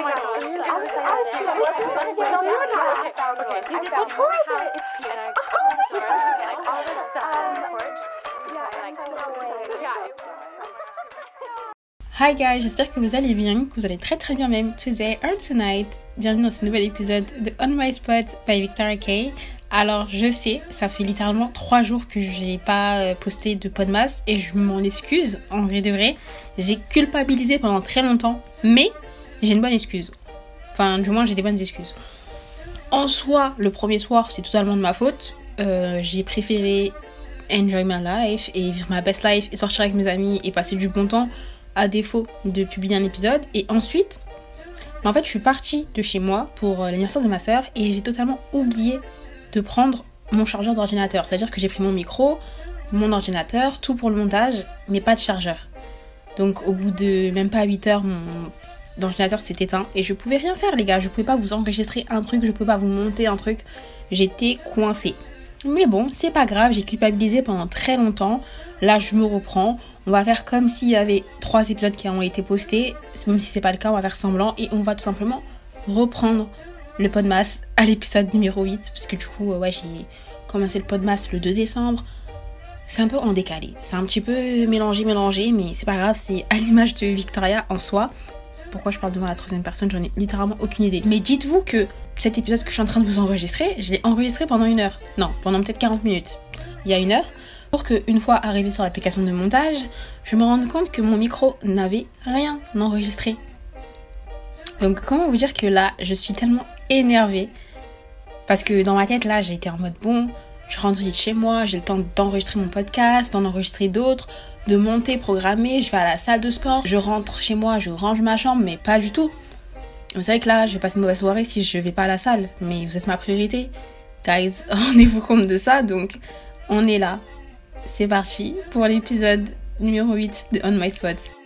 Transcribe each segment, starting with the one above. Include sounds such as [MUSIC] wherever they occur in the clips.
Hi guys, j'espère que vous allez bien, que vous allez très très bien même. Today or tonight, bienvenue dans ce nouvel épisode de On My Spot by Victoria Kay. Alors je sais, ça fait littéralement trois jours que je n'ai pas euh, posté de podmas et je m'en excuse en vrai de vrai. J'ai culpabilisé pendant très longtemps, mais j'ai une bonne excuse. Enfin, du moins j'ai des bonnes excuses. En soi, le premier soir, c'est totalement de ma faute. Euh, j'ai préféré enjoy my life et vivre ma best life et sortir avec mes amis et passer du bon temps à défaut de publier un épisode. Et ensuite, en fait, je suis partie de chez moi pour euh, l'anniversaire de ma soeur et j'ai totalement oublié de prendre mon chargeur d'ordinateur. C'est-à-dire que j'ai pris mon micro, mon ordinateur, tout pour le montage, mais pas de chargeur. Donc au bout de même pas 8 heures, mon ordinateur s'est éteint et je pouvais rien faire les gars. Je pouvais pas vous enregistrer un truc, je pouvais pas vous monter un truc. J'étais coincée. Mais bon, c'est pas grave, j'ai culpabilisé pendant très longtemps. Là, je me reprends. On va faire comme s'il y avait trois épisodes qui ont été postés. Même si c'est pas le cas, on va faire semblant et on va tout simplement reprendre le podmas à l'épisode numéro 8. Parce que du coup, ouais, j'ai commencé le podmas le 2 décembre. C'est un peu en décalé. C'est un petit peu mélangé, mélangé, mais c'est pas grave, c'est à l'image de Victoria en soi. Pourquoi je parle devant la troisième personne, j'en ai littéralement aucune idée. Mais dites-vous que cet épisode que je suis en train de vous enregistrer, je l'ai enregistré pendant une heure. Non, pendant peut-être 40 minutes. Il y a une heure. Pour que, une fois arrivé sur l'application de montage, je me rende compte que mon micro n'avait rien enregistré. Donc, comment vous dire que là, je suis tellement énervée? Parce que dans ma tête, là, j'ai été en mode bon, je rentre vite chez moi, j'ai le temps d'enregistrer mon podcast, d'en enregistrer d'autres, de monter, programmer, je vais à la salle de sport, je rentre chez moi, je range ma chambre, mais pas du tout. C'est vrai que là, je vais passer une mauvaise soirée si je vais pas à la salle, mais vous êtes ma priorité. Guys, [LAUGHS] rendez-vous compte de ça, donc on est là. C'est parti pour l'épisode numéro 8 de On My Spots.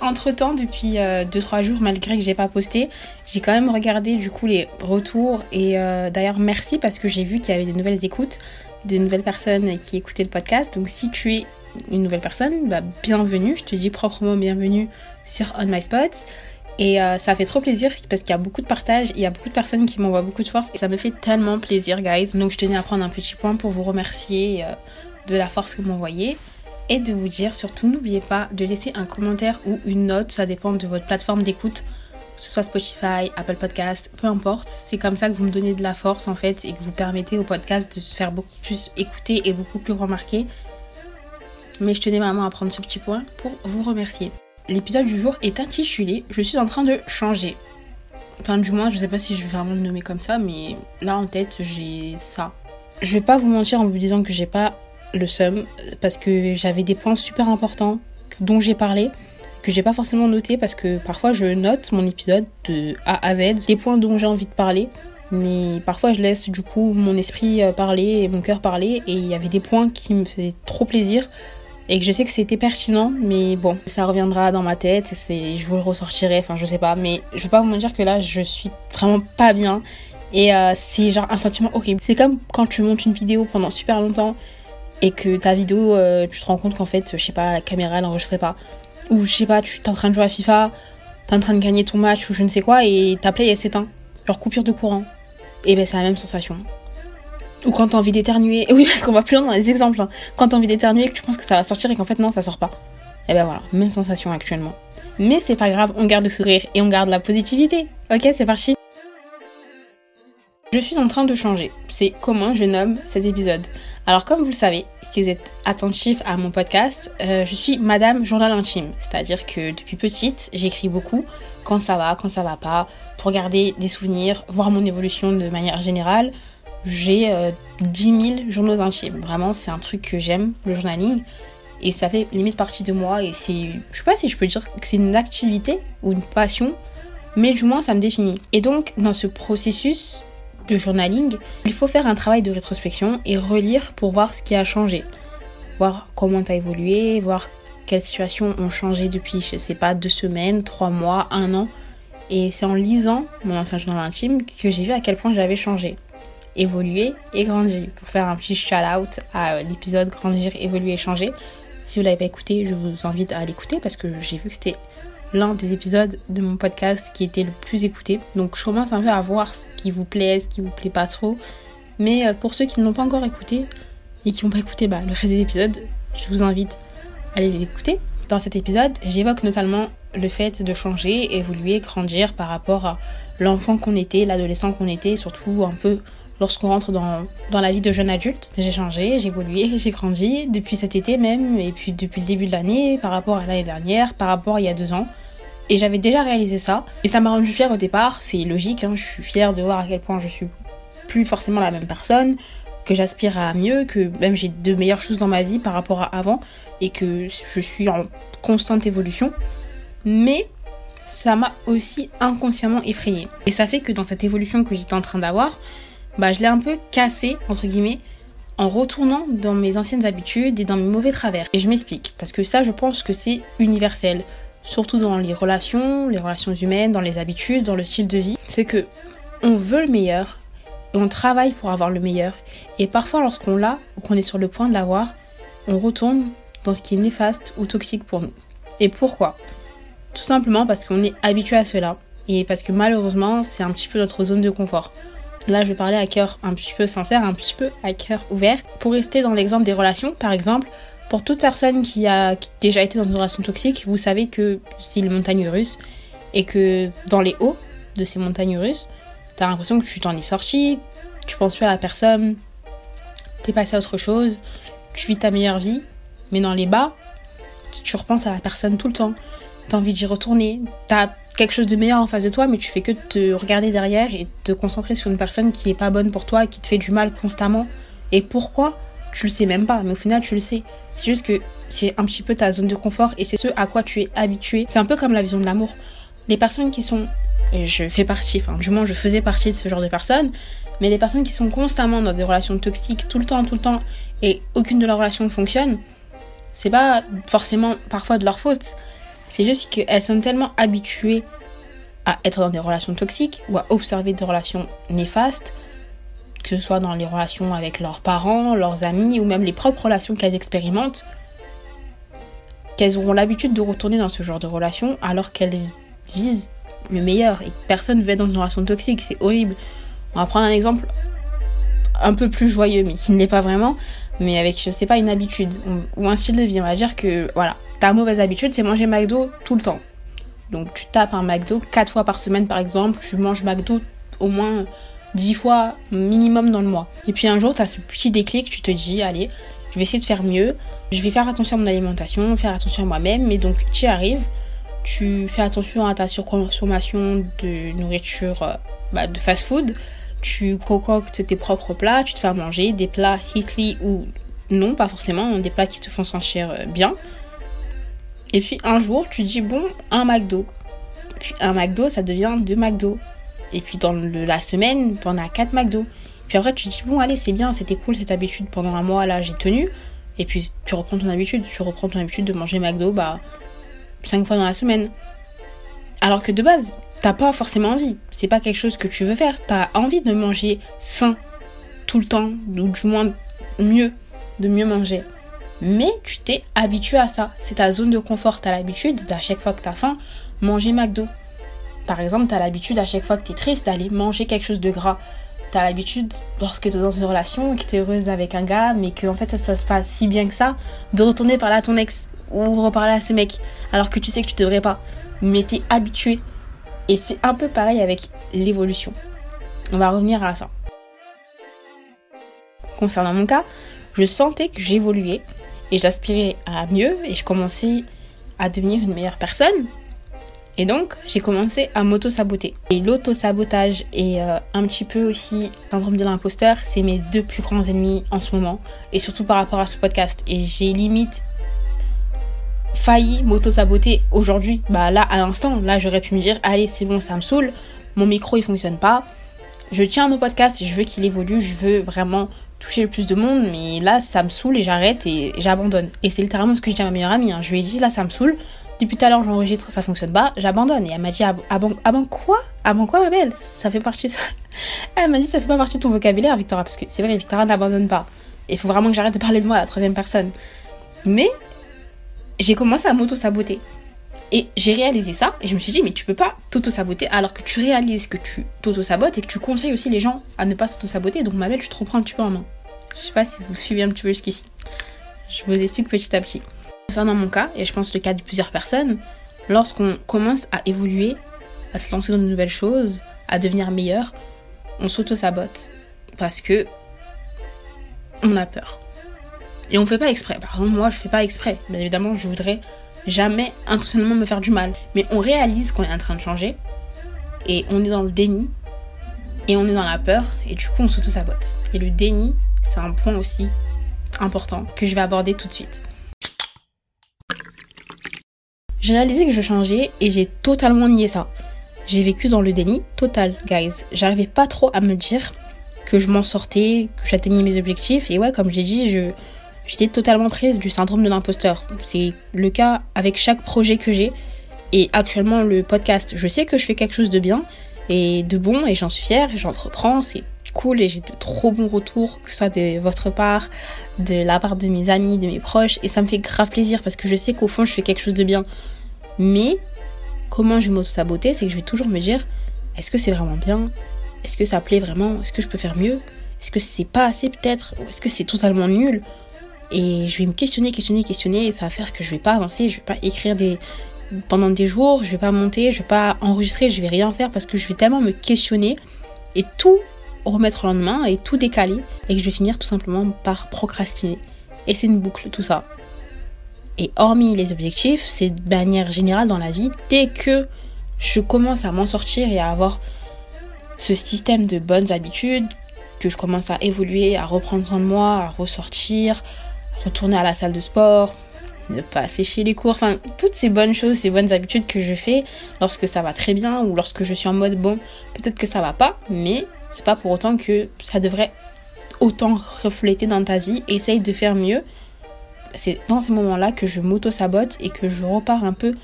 Entre temps, depuis 2-3 euh, jours, malgré que j'ai pas posté, j'ai quand même regardé du coup les retours et euh, d'ailleurs merci parce que j'ai vu qu'il y avait de nouvelles écoutes, de nouvelles personnes qui écoutaient le podcast. Donc si tu es une nouvelle personne, bah, bienvenue, je te dis proprement bienvenue sur On My Spots. Et euh, ça fait trop plaisir parce qu'il y a beaucoup de partages, il y a beaucoup de personnes qui m'envoient beaucoup de force et ça me fait tellement plaisir, guys. Donc je tenais à prendre un petit point pour vous remercier de la force que vous m'envoyez et de vous dire surtout n'oubliez pas de laisser un commentaire ou une note, ça dépend de votre plateforme d'écoute, que ce soit Spotify, Apple Podcast, peu importe. C'est comme ça que vous me donnez de la force en fait et que vous permettez au podcast de se faire beaucoup plus écouter et beaucoup plus remarquer. Mais je tenais vraiment à prendre ce petit point pour vous remercier. L'épisode du jour est intitulé Je suis en train de changer. Enfin, du moins, je sais pas si je vais vraiment le nommer comme ça, mais là en tête, j'ai ça. Je vais pas vous mentir en vous disant que j'ai pas le seum parce que j'avais des points super importants dont j'ai parlé que j'ai pas forcément noté parce que parfois je note mon épisode de A à Z, les points dont j'ai envie de parler, mais parfois je laisse du coup mon esprit euh, parler et mon cœur parler et il y avait des points qui me faisaient trop plaisir et que je sais que c'était pertinent, mais bon, ça reviendra dans ma tête, c'est, je vous le ressortirai, enfin je sais pas, mais je veux pas vous dire que là je suis vraiment pas bien et euh, c'est genre un sentiment horrible. C'est comme quand tu montes une vidéo pendant super longtemps et que ta vidéo, euh, tu te rends compte qu'en fait, je sais pas, la caméra n'enregistrait pas. Ou je sais pas, tu es en train de jouer à FIFA, t'es en train de gagner ton match ou je ne sais quoi et ta play elle s'éteint. Genre coupure de courant. Et ben c'est la même sensation. Ou quand t'as envie d'éternuer. [LAUGHS] Oui, parce qu'on va plus loin dans les exemples. Hein. Quand t'as envie d'éternuer et que tu penses que ça va sortir et qu'en fait non, ça sort pas. Et ben voilà, même sensation actuellement. Mais c'est pas grave, on garde le sourire et on garde la positivité. Ok, c'est parti. Je suis en train de changer. C'est comment je nomme cet épisode. Alors comme vous le savez, si vous êtes attentif à mon podcast, euh, je suis Madame Journal Intime. C'est-à-dire que depuis petite, j'écris beaucoup quand ça va, quand ça va pas, pour garder des souvenirs, voir mon évolution de manière générale. J'ai 10 euh, 000 journaux intimes. Vraiment, c'est un truc que j'aime, le journaling. Et ça fait limite partie de moi. Et c'est, je sais pas si je peux dire que c'est une activité ou une passion, mais du moins ça me définit. Et donc, dans ce processus, de journaling, il faut faire un travail de rétrospection et relire pour voir ce qui a changé. Voir comment tu as évolué, voir quelles situations ont changé depuis, je sais pas, deux semaines, trois mois, un an. Et c'est en lisant mon ancien journal intime que j'ai vu à quel point j'avais changé, évolué et grandi. Pour faire un petit shout-out à l'épisode Grandir, évoluer et changer. Si vous l'avez pas écouté, je vous invite à l'écouter parce que j'ai vu que c'était l'un des épisodes de mon podcast qui était le plus écouté. Donc je commence un peu à voir ce qui vous plaît, ce qui vous plaît pas trop. Mais euh, pour ceux qui ne l'ont pas encore écouté et qui n'ont pas écouté bah, le reste des épisodes, je vous invite à les écouter. Dans cet épisode, j'évoque notamment le fait de changer, évoluer, grandir par rapport à l'enfant qu'on était, l'adolescent qu'on était, surtout un peu lorsqu'on rentre dans, dans la vie de jeune adulte. J'ai changé, j'ai évolué, [LAUGHS] j'ai grandi depuis cet été même, et puis depuis le début de l'année, par rapport à l'année dernière, par rapport à il y a deux ans. Et j'avais déjà réalisé ça, et ça m'a rendu fière au départ, c'est logique, hein, je suis fière de voir à quel point je suis plus forcément la même personne, que j'aspire à mieux, que même j'ai de meilleures choses dans ma vie par rapport à avant, et que je suis en constante évolution. Mais ça m'a aussi inconsciemment effrayée. Et ça fait que dans cette évolution que j'étais en train d'avoir, bah, je l'ai un peu cassé, entre guillemets, en retournant dans mes anciennes habitudes et dans mes mauvais travers. Et je m'explique, parce que ça, je pense que c'est universel, surtout dans les relations, les relations humaines, dans les habitudes, dans le style de vie. C'est que on veut le meilleur, et on travaille pour avoir le meilleur. Et parfois, lorsqu'on l'a, ou qu'on est sur le point de l'avoir, on retourne dans ce qui est néfaste ou toxique pour nous. Et pourquoi? Tout simplement parce qu'on est habitué à cela, et parce que malheureusement, c'est un petit peu notre zone de confort. Là, je vais parler à cœur un petit peu sincère, un petit peu à cœur ouvert. Pour rester dans l'exemple des relations, par exemple, pour toute personne qui a déjà été dans une relation toxique, vous savez que c'est les montagnes russes et que dans les hauts de ces montagnes russes, t'as l'impression que tu t'en es sorti, tu penses plus à la personne, t'es passé à autre chose, tu vis ta meilleure vie, mais dans les bas, tu repenses à la personne tout le temps. T'as envie d'y retourner, t'as quelque chose de meilleur en face de toi, mais tu fais que te regarder derrière et te concentrer sur une personne qui est pas bonne pour toi, qui te fait du mal constamment. Et pourquoi? Tu le sais même pas, mais au final tu le sais. C'est juste que c'est un petit peu ta zone de confort et c'est ce à quoi tu es habitué. C'est un peu comme la vision de l'amour. Les personnes qui sont, et je fais partie, enfin du moins je faisais partie de ce genre de personnes, mais les personnes qui sont constamment dans des relations toxiques tout le temps, tout le temps, et aucune de leurs relations ne fonctionne, c'est pas forcément parfois de leur faute. C'est juste qu'elles sont tellement habituées à être dans des relations toxiques ou à observer des relations néfastes, que ce soit dans les relations avec leurs parents, leurs amis ou même les propres relations qu'elles expérimentent, qu'elles auront l'habitude de retourner dans ce genre de relations alors qu'elles visent le meilleur et personne ne veut être dans une relation toxique, c'est horrible. On va prendre un exemple un peu plus joyeux, mais qui ne l'est pas vraiment, mais avec, je sais pas, une habitude ou un style de vie. On va dire que, voilà, ta mauvaise habitude, c'est manger McDo tout le temps. Donc tu tapes un McDo 4 fois par semaine par exemple, tu manges McDo au moins 10 fois minimum dans le mois. Et puis un jour, tu as ce petit déclic, tu te dis, allez, je vais essayer de faire mieux, je vais faire attention à mon alimentation, faire attention à moi-même, mais donc tu y arrives, tu fais attention à ta surconsommation de nourriture euh, bah, de fast-food, tu concoctes tes propres plats, tu te fais manger, des plats healthy ou non, pas forcément, des plats qui te font sentir euh, bien. Et puis un jour, tu dis, bon, un McDo. Puis un McDo, ça devient deux McDo. Et puis dans la semaine, t'en as quatre McDo. Puis après, tu dis, bon, allez, c'est bien, c'était cool cette habitude pendant un mois, là, j'ai tenu. Et puis tu reprends ton habitude, tu reprends ton habitude de manger McDo, bah, cinq fois dans la semaine. Alors que de base, t'as pas forcément envie. C'est pas quelque chose que tu veux faire. T'as envie de manger sain tout le temps, ou du moins mieux, de mieux manger. Mais tu t'es habitué à ça. C'est ta zone de confort. T'as l'habitude d'à chaque fois que t'as faim, manger McDo. Par exemple, t'as l'habitude à chaque fois que t'es triste d'aller manger quelque chose de gras. T'as l'habitude, lorsque t'es dans une relation, que t'es heureuse avec un gars, mais que en fait ça se passe pas si bien que ça, de retourner parler à ton ex ou reparler à ce mec, alors que tu sais que tu devrais pas. Mais t'es habitué. Et c'est un peu pareil avec l'évolution. On va revenir à ça. Concernant mon cas, je sentais que j'évoluais et j'aspirais à mieux et je commençais à devenir une meilleure personne. Et donc, j'ai commencé à m'auto-saboter. Et l'auto-sabotage et euh, un petit peu aussi syndrome de l'imposteur, c'est mes deux plus grands ennemis en ce moment. Et surtout par rapport à ce podcast. Et j'ai limite failli m'auto-saboter aujourd'hui. Bah là, à l'instant, là, j'aurais pu me dire, allez, c'est bon, ça me saoule. Mon micro, il fonctionne pas. Je tiens mon podcast, je veux qu'il évolue, je veux vraiment toucher le plus de monde, mais là, ça me saoule et j'arrête et j'abandonne. Et c'est littéralement ce que je dis à ma meilleure amie. Hein. Je lui ai dit, là, ça me saoule. Depuis tout à l'heure, j'enregistre, ça fonctionne pas, j'abandonne. Et elle m'a dit, ah, ah, ah bon quoi? Ah bon quoi, ma belle? Ça fait partie ça. [LAUGHS] Elle m'a dit, ça fait pas partie de ton vocabulaire, Victoria, parce que c'est vrai, Victoria n'abandonne pas. Il faut vraiment que j'arrête de parler de moi à la troisième personne. Mais j'ai commencé à m'auto-saboter. Et j'ai réalisé ça et je me suis dit, mais tu peux pas t'auto-saboter alors que tu réalises que tu t'auto-sabotes et que tu conseilles aussi les gens à ne pas s'auto-saboter. Donc, ma belle, tu te reprends un petit peu en main. Je sais pas si vous suivez un petit peu jusqu'ici. Je vous explique petit à petit. Dans mon cas, et je pense le cas de plusieurs personnes, lorsqu'on commence à évoluer, à se lancer dans de nouvelles choses, à devenir meilleur, on s'auto-sabote. Parce que on a peur. Et on ne fait pas exprès. Par exemple, moi, je fais pas exprès. Bien évidemment, je voudrais jamais intentionnellement me faire du mal. Mais on réalise qu'on est en train de changer. Et on est dans le déni. Et on est dans la peur. Et du coup, on s'auto-sabote. Et le déni, c'est un point aussi important que je vais aborder tout de suite. J'ai réalisé que je changeais et j'ai totalement nié ça. J'ai vécu dans le déni total, guys. J'arrivais pas trop à me dire que je m'en sortais, que j'atteignais mes objectifs. Et ouais, comme j'ai dit, je, j'étais totalement prise du syndrome de l'imposteur. C'est le cas avec chaque projet que j'ai. Et actuellement, le podcast, je sais que je fais quelque chose de bien et de bon et j'en suis fière et j'entreprends. C'est cool et j'ai de trop bons retours, que ce soit de votre part, de la part de mes amis, de mes proches. Et ça me fait grave plaisir parce que je sais qu'au fond, je fais quelque chose de bien. Mais comment je vais m'auto-saboter C'est que je vais toujours me dire est-ce que c'est vraiment bien? Est-ce que ça plaît vraiment? Est-ce que je peux faire mieux? Est-ce que c'est pas assez peut-être? Ou est-ce que c'est totalement nul? Et je vais me questionner, questionner, questionner, et ça va faire que je vais pas avancer, je vais pas écrire pendant des jours, je vais pas monter, je vais pas enregistrer, je vais rien faire parce que je vais tellement me questionner et tout remettre au lendemain et tout décaler et que je vais finir tout simplement par procrastiner. Et c'est une boucle tout ça. Et hormis les objectifs, c'est de manière générale dans la vie, dès que je commence à m'en sortir et à avoir ce système de bonnes habitudes, que je commence à évoluer, à reprendre soin de moi, à ressortir, retourner à la salle de sport, ne pas sécher les cours, enfin toutes ces bonnes choses, ces bonnes habitudes que je fais lorsque ça va très bien ou lorsque je suis en mode bon, peut-être que ça va pas, mais c'est pas pour autant que ça devrait autant refléter dans ta vie. Essaye de faire mieux. C'est dans ces moments-là que je m'auto-sabote et que je repars un peu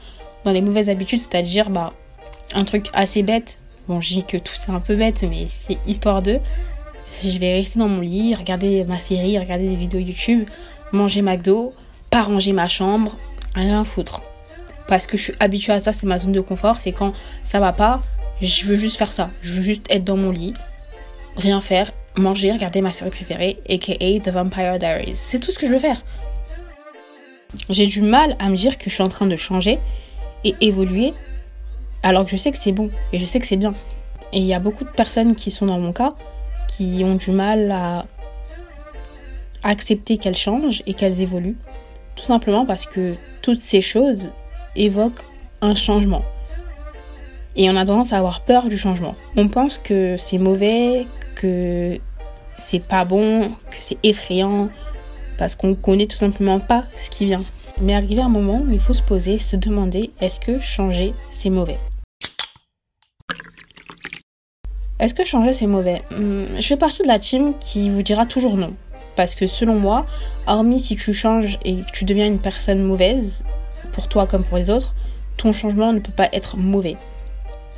dans les mauvaises habitudes, c'est-à-dire bah un truc assez bête. Bon, je dis que tout c'est un peu bête, mais c'est histoire de. Je vais rester dans mon lit, regarder ma série, regarder des vidéos YouTube, manger McDo, pas ranger ma chambre, rien foutre. Parce que je suis habituée à ça, c'est ma zone de confort. C'est quand ça va pas, je veux juste faire ça. Je veux juste être dans mon lit, rien faire, manger, regarder ma série préférée, aka The Vampire Diaries. C'est tout ce que je veux faire. J'ai du mal à me dire que je suis en train de changer et évoluer alors que je sais que c'est bon et je sais que c'est bien. Et il y a beaucoup de personnes qui sont dans mon cas qui ont du mal à accepter qu'elles changent et qu'elles évoluent. Tout simplement parce que toutes ces choses évoquent un changement. Et on a tendance à avoir peur du changement. On pense que c'est mauvais, que c'est pas bon, que c'est effrayant, parce qu'on connaît tout simplement pas ce qui vient. Mais arrivé un moment où il faut se poser, se demander est-ce que changer c'est mauvais? Est-ce que changer c'est mauvais? Hmm, Je fais partie de la team qui vous dira toujours non. Parce que selon moi, hormis si tu changes et que tu deviens une personne mauvaise, pour toi comme pour les autres, ton changement ne peut pas être mauvais.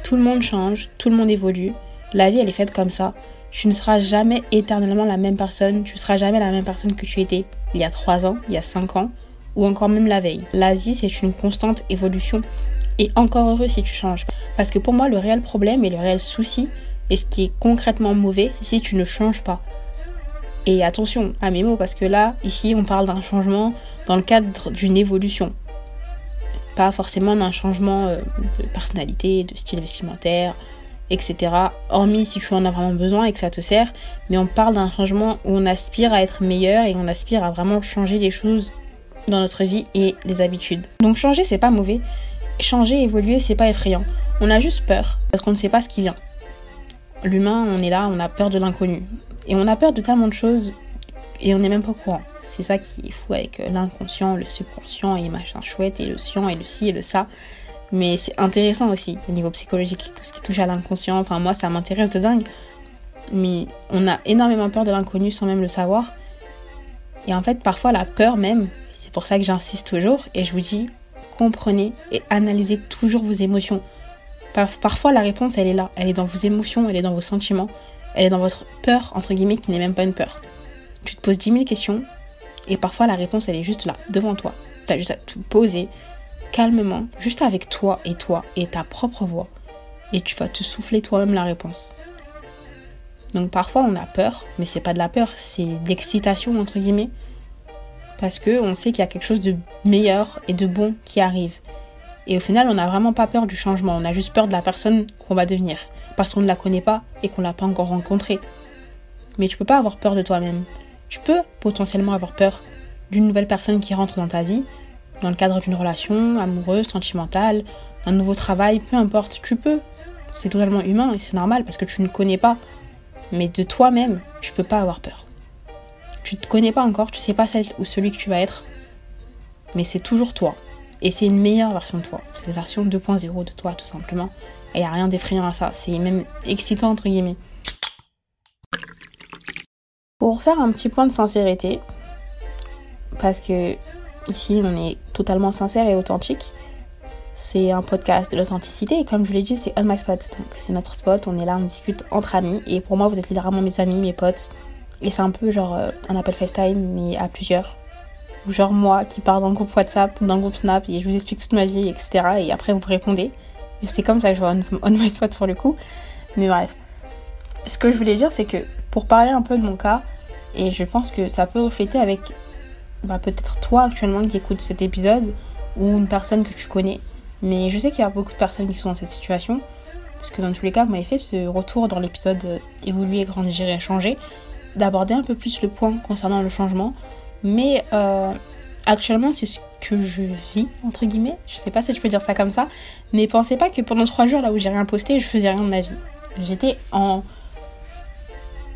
Tout le monde change, tout le monde évolue. La vie, elle est faite comme ça. Tu ne seras jamais éternellement la même personne. Tu ne seras jamais la même personne que tu étais il y a 3 ans, il y a 5 ans, ou encore même la veille. L'Asie, c'est une constante évolution. Et encore heureux si tu changes. Parce que pour moi, le réel problème et le réel souci, et ce qui est concrètement mauvais, c'est si tu ne changes pas. Et attention à mes mots, parce que là, ici, on parle d'un changement dans le cadre d'une évolution. Pas forcément d'un changement euh, de personnalité, de style vestimentaire, etc. Hormis si tu en as vraiment besoin et que ça te sert. Mais on parle d'un changement où on aspire à être meilleur et on aspire à vraiment changer les choses dans notre vie et les habitudes. Donc changer, c'est pas mauvais. Changer, évoluer, c'est pas effrayant. On a juste peur parce qu'on ne sait pas ce qui vient. L'humain, on est là, on a peur de l'inconnu. Et on a peur de tellement de choses et on n'est même pas au courant. C'est ça qui est fou avec euh, l'inconscient, le subconscient et machin chouette et le science et le ci et le ça. Mais c'est intéressant aussi au niveau psychologique, tout ce qui touche à l'inconscient. Enfin, moi, ça m'intéresse de dingue. Mais on a énormément peur de l'inconnu sans même le savoir. Et en fait, parfois, la peur même, c'est pour ça que j'insiste toujours. Et je vous dis, comprenez et analysez toujours vos émotions. Parfois, la réponse, elle est là. Elle est dans vos émotions, elle est dans vos sentiments. Elle est dans votre peur, entre guillemets, qui n'est même pas une peur. Tu te poses 10 000 questions et parfois la réponse, elle est juste là, devant toi. T'as juste à te poser calmement, juste avec toi et toi et ta propre voix. Et tu vas te souffler toi-même la réponse. Donc parfois on a peur, mais c'est pas de la peur, c'est de l'excitation entre guillemets. Parce que on sait qu'il y a quelque chose de meilleur et de bon qui arrive. Et au final, on n'a vraiment pas peur du changement, on a juste peur de la personne qu'on va devenir. Parce qu'on ne la connaît pas et qu'on l'a pas encore rencontrée. Mais tu peux pas avoir peur de toi-même. Tu peux potentiellement avoir peur d'une nouvelle personne qui rentre dans ta vie, dans le cadre d'une relation amoureuse, sentimentale, un nouveau travail, peu importe. Tu peux. C'est totalement humain et c'est normal parce que tu ne connais pas. Mais de toi-même, tu peux pas avoir peur. Tu te connais pas encore, tu sais pas celle ou celui que tu vas être. Mais c'est toujours toi. Et c'est une meilleure version de toi. C'est la version 2.0 de toi, tout simplement. Et il n'y a rien d'effrayant à ça. C'est même excitant, entre guillemets. Pour faire un petit point de sincérité, parce que ici on est totalement sincère et authentique, c'est un podcast de l'authenticité et comme je l'ai dit, c'est On My Spot. Donc c'est notre spot, on est là, on discute entre amis et pour moi vous êtes littéralement mes amis, mes potes. Et c'est un peu genre euh, un appel FaceTime mais à plusieurs. Genre moi qui pars dans le groupe WhatsApp ou dans le groupe Snap et je vous explique toute ma vie, etc. Et après vous répondez. C'est comme ça que je vois On My Spot pour le coup. Mais bref. Ce que je voulais dire, c'est que pour parler un peu de mon cas, et je pense que ça peut refléter avec bah, peut-être toi actuellement qui écoutes cet épisode ou une personne que tu connais. Mais je sais qu'il y a beaucoup de personnes qui sont dans cette situation. Parce que dans tous les cas, vous m'avez fait ce retour dans l'épisode euh, Évoluer, grandir et changer, d'aborder un peu plus le point concernant le changement. Mais euh, actuellement, c'est ce que je vis, entre guillemets. Je sais pas si je peux dire ça comme ça. Mais pensez pas que pendant trois jours, là où j'ai rien posté, je faisais rien de ma vie. J'étais en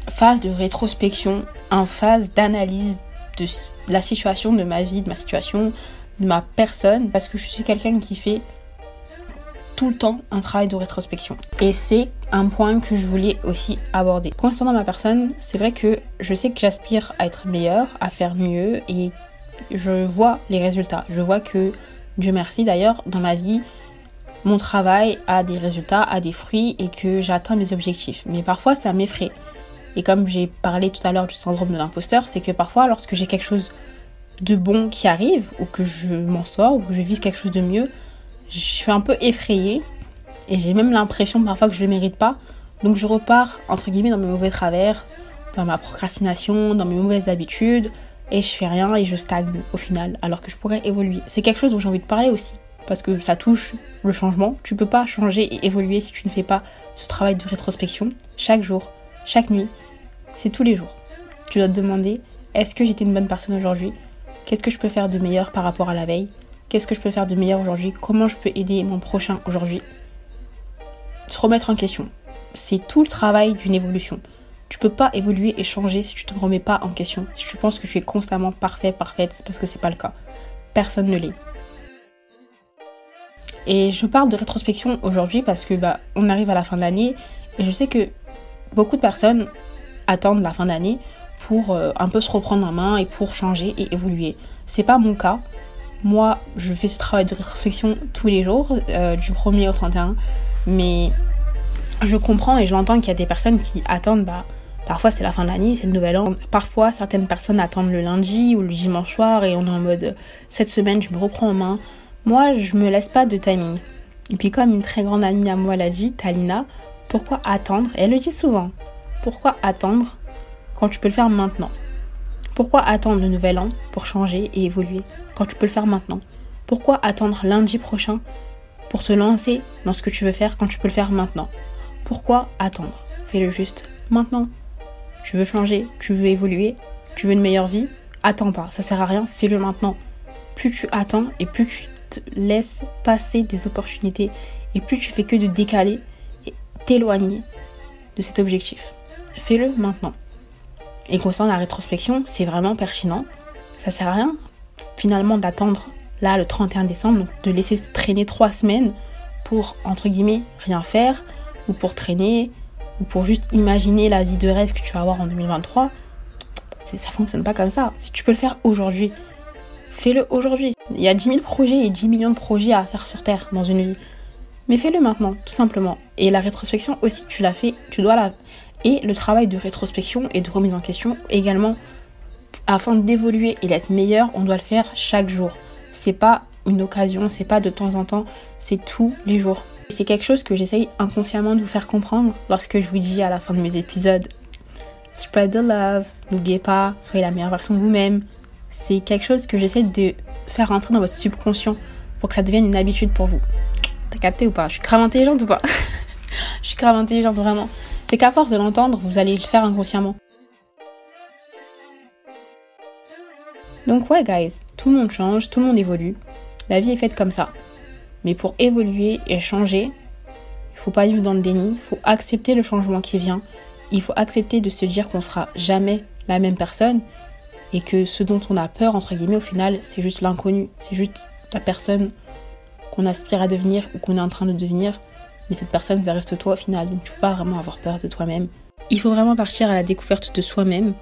phase de rétrospection, en phase d'analyse de la situation de ma vie, de ma situation, de ma personne, parce que je suis quelqu'un qui fait tout le temps un travail de rétrospection. Et c'est un point que je voulais aussi aborder. Concernant ma personne, c'est vrai que je sais que j'aspire à être meilleure, à faire mieux, et je vois les résultats. Je vois que, Dieu merci d'ailleurs, dans ma vie, mon travail a des résultats, a des fruits, et que j'atteins mes objectifs. Mais parfois, ça m'effraie. Et comme j'ai parlé tout à l'heure du syndrome de l'imposteur, c'est que parfois, lorsque j'ai quelque chose de bon qui arrive, ou que je m'en sors, ou que je vise quelque chose de mieux, je suis un peu effrayée. Et j'ai même l'impression parfois que je ne le mérite pas. Donc je repars, entre guillemets, dans mes mauvais travers, dans ma procrastination, dans mes mauvaises habitudes, et je fais rien et je stagne au final, alors que je pourrais évoluer. C'est quelque chose dont j'ai envie de parler aussi, parce que ça touche le changement. Tu peux pas changer et évoluer si tu ne fais pas ce travail de rétrospection chaque jour, chaque nuit, c'est tous les jours. Tu dois te demander est-ce que j'étais une bonne personne aujourd'hui? Qu'est-ce que je peux faire de meilleur par rapport à la veille? Qu'est-ce que je peux faire de meilleur aujourd'hui? Comment je peux aider mon prochain aujourd'hui? Se remettre en question. C'est tout le travail d'une évolution. Tu peux pas évoluer et changer si tu te remets pas en question. Si tu penses que tu es constamment parfait, parfaite, parce que c'est pas le cas. Personne ne l'est. Et je parle de rétrospection aujourd'hui parce que bah on arrive à la fin de l'année et je sais que beaucoup de personnes attendre la fin d'année pour euh, un peu se reprendre en main et pour changer et évoluer. C'est pas mon cas. Moi, je fais ce travail de rétrospection tous les jours, euh, du 1er au 31. Mais je comprends et je l'entends qu'il y a des personnes qui attendent, bah, parfois c'est la fin de l'année, c'est le nouvel an. Parfois, certaines personnes attendent le lundi ou le dimanche soir et on est en mode cette semaine, je me reprends en main. Moi, je me laisse pas de timing. Et puis, comme une très grande amie à moi l'a dit, Talina, pourquoi attendre? Et elle le dit souvent. Pourquoi attendre quand tu peux le faire maintenant? Pourquoi attendre le nouvel an pour changer et évoluer quand tu peux le faire maintenant? Pourquoi attendre lundi prochain pour se lancer dans ce que tu veux faire quand tu peux le faire maintenant? Pourquoi attendre? Fais-le juste maintenant. Tu veux changer, tu veux évoluer, tu veux une meilleure vie Attends pas, ça sert à rien, fais-le maintenant. Plus tu attends et plus tu te laisses passer des opportunités et plus tu fais que de décaler et t'éloigner de cet objectif fais-le maintenant. Et concernant la rétrospection, c'est vraiment pertinent. Ça sert à rien finalement d'attendre là le 31 décembre, donc de laisser traîner trois semaines pour entre guillemets rien faire ou pour traîner ou pour juste imaginer la vie de rêve que tu vas avoir en 2023. Ça fonctionne pas comme ça. Si tu peux le faire aujourd'hui, fais-le aujourd'hui. Il y a 10 000 projets et 10 millions de projets à faire sur Terre dans une vie. Mais fais-le maintenant, tout simplement. Et la rétrospection aussi, tu l'as fait, tu dois la, et le travail de rétrospection et de remise en question également. Afin d'évoluer et d'être meilleur, on doit le faire chaque jour. c'est pas une occasion, c'est pas de temps en temps, c'est tous les jours. C'est quelque chose que j'essaye inconsciemment de vous faire comprendre lorsque je vous dis à la fin de mes épisodes Spread the love, n'oubliez pas, soyez la meilleure version de vous-même. C'est quelque chose que j'essaie de faire rentrer dans votre subconscient pour que ça devienne une habitude pour vous. T'as capté ou pas? Je suis grave intelligente ou pas? [LAUGHS] Je suis grave intelligente vraiment. C'est qu'à force de l'entendre, vous allez le faire inconsciemment. Donc ouais guys, tout le monde change, tout le monde évolue. La vie est faite comme ça. Mais pour évoluer et changer, il faut pas vivre dans le déni, il faut accepter le changement qui vient. Il faut accepter de se dire qu'on sera jamais la même personne et que ce dont on a peur, entre guillemets, au final, c'est juste l'inconnu, c'est juste la personne qu'on aspire à devenir ou qu'on est en train de devenir. Mais cette personne, ça reste toi au final, donc tu peux pas vraiment avoir peur de toi-même. Il faut vraiment partir à la découverte de soi-même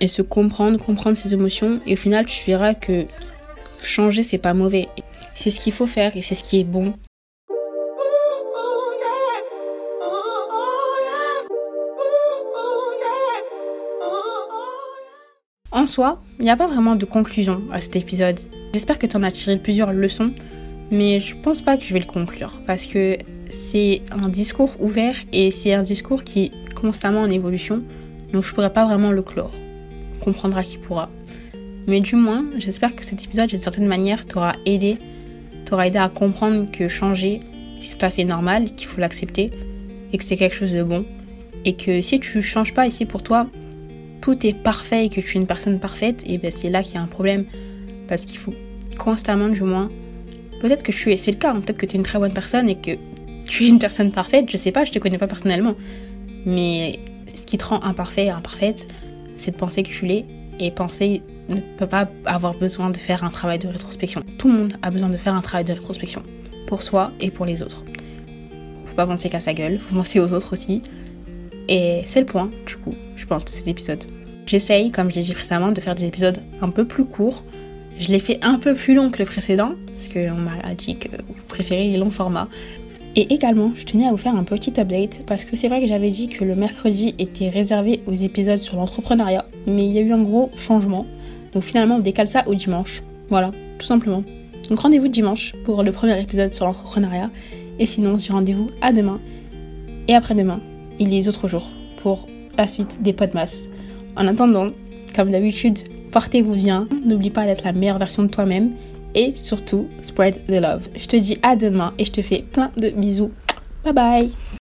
et se comprendre, comprendre ses émotions. Et au final, tu verras que changer, c'est pas mauvais. C'est ce qu'il faut faire et c'est ce qui est bon. En soi, il n'y a pas vraiment de conclusion à cet épisode. J'espère que tu en as tiré plusieurs leçons, mais je pense pas que je vais le conclure parce que c'est un discours ouvert et c'est un discours qui est constamment en évolution, donc je pourrais pas vraiment le clore. On comprendra qui pourra. Mais du moins, j'espère que cet épisode, d'une certaine manière, t'aura aidé, t'aura aidé à comprendre que changer, c'est tout à fait normal, qu'il faut l'accepter et que c'est quelque chose de bon. Et que si tu changes pas ici pour toi, tout est parfait et que tu es une personne parfaite, et ben c'est là qu'il y a un problème. Parce qu'il faut constamment, du moins, peut-être que tu es, c'est le cas, hein, peut-être que tu es une très bonne personne et que tu es une personne parfaite, je sais pas, je te connais pas personnellement. Mais ce qui te rend imparfait et imparfaite, c'est de penser que tu l'es et penser ne peut pas avoir besoin de faire un travail de rétrospection. Tout le monde a besoin de faire un travail de rétrospection pour soi et pour les autres. Faut pas penser qu'à sa gueule, faut penser aux autres aussi. Et c'est le point, du coup, je pense, de cet épisode. J'essaye, comme je l'ai dit précédemment, de faire des épisodes un peu plus courts. Je l'ai fait un peu plus long que le précédent, parce qu'on m'a dit que vous préférez les longs formats. Et également, je tenais à vous faire un petit update, parce que c'est vrai que j'avais dit que le mercredi était réservé aux épisodes sur l'entrepreneuriat, mais il y a eu un gros changement. Donc finalement, on décale ça au dimanche. Voilà, tout simplement. Donc rendez-vous dimanche pour le premier épisode sur l'entrepreneuriat. Et sinon, je rendez-vous à demain. Et après-demain, il a les autres jours pour la suite des podmas. En attendant, comme d'habitude, portez-vous bien. N'oublie pas d'être la meilleure version de toi-même. Et surtout, spread the love. Je te dis à demain et je te fais plein de bisous. Bye bye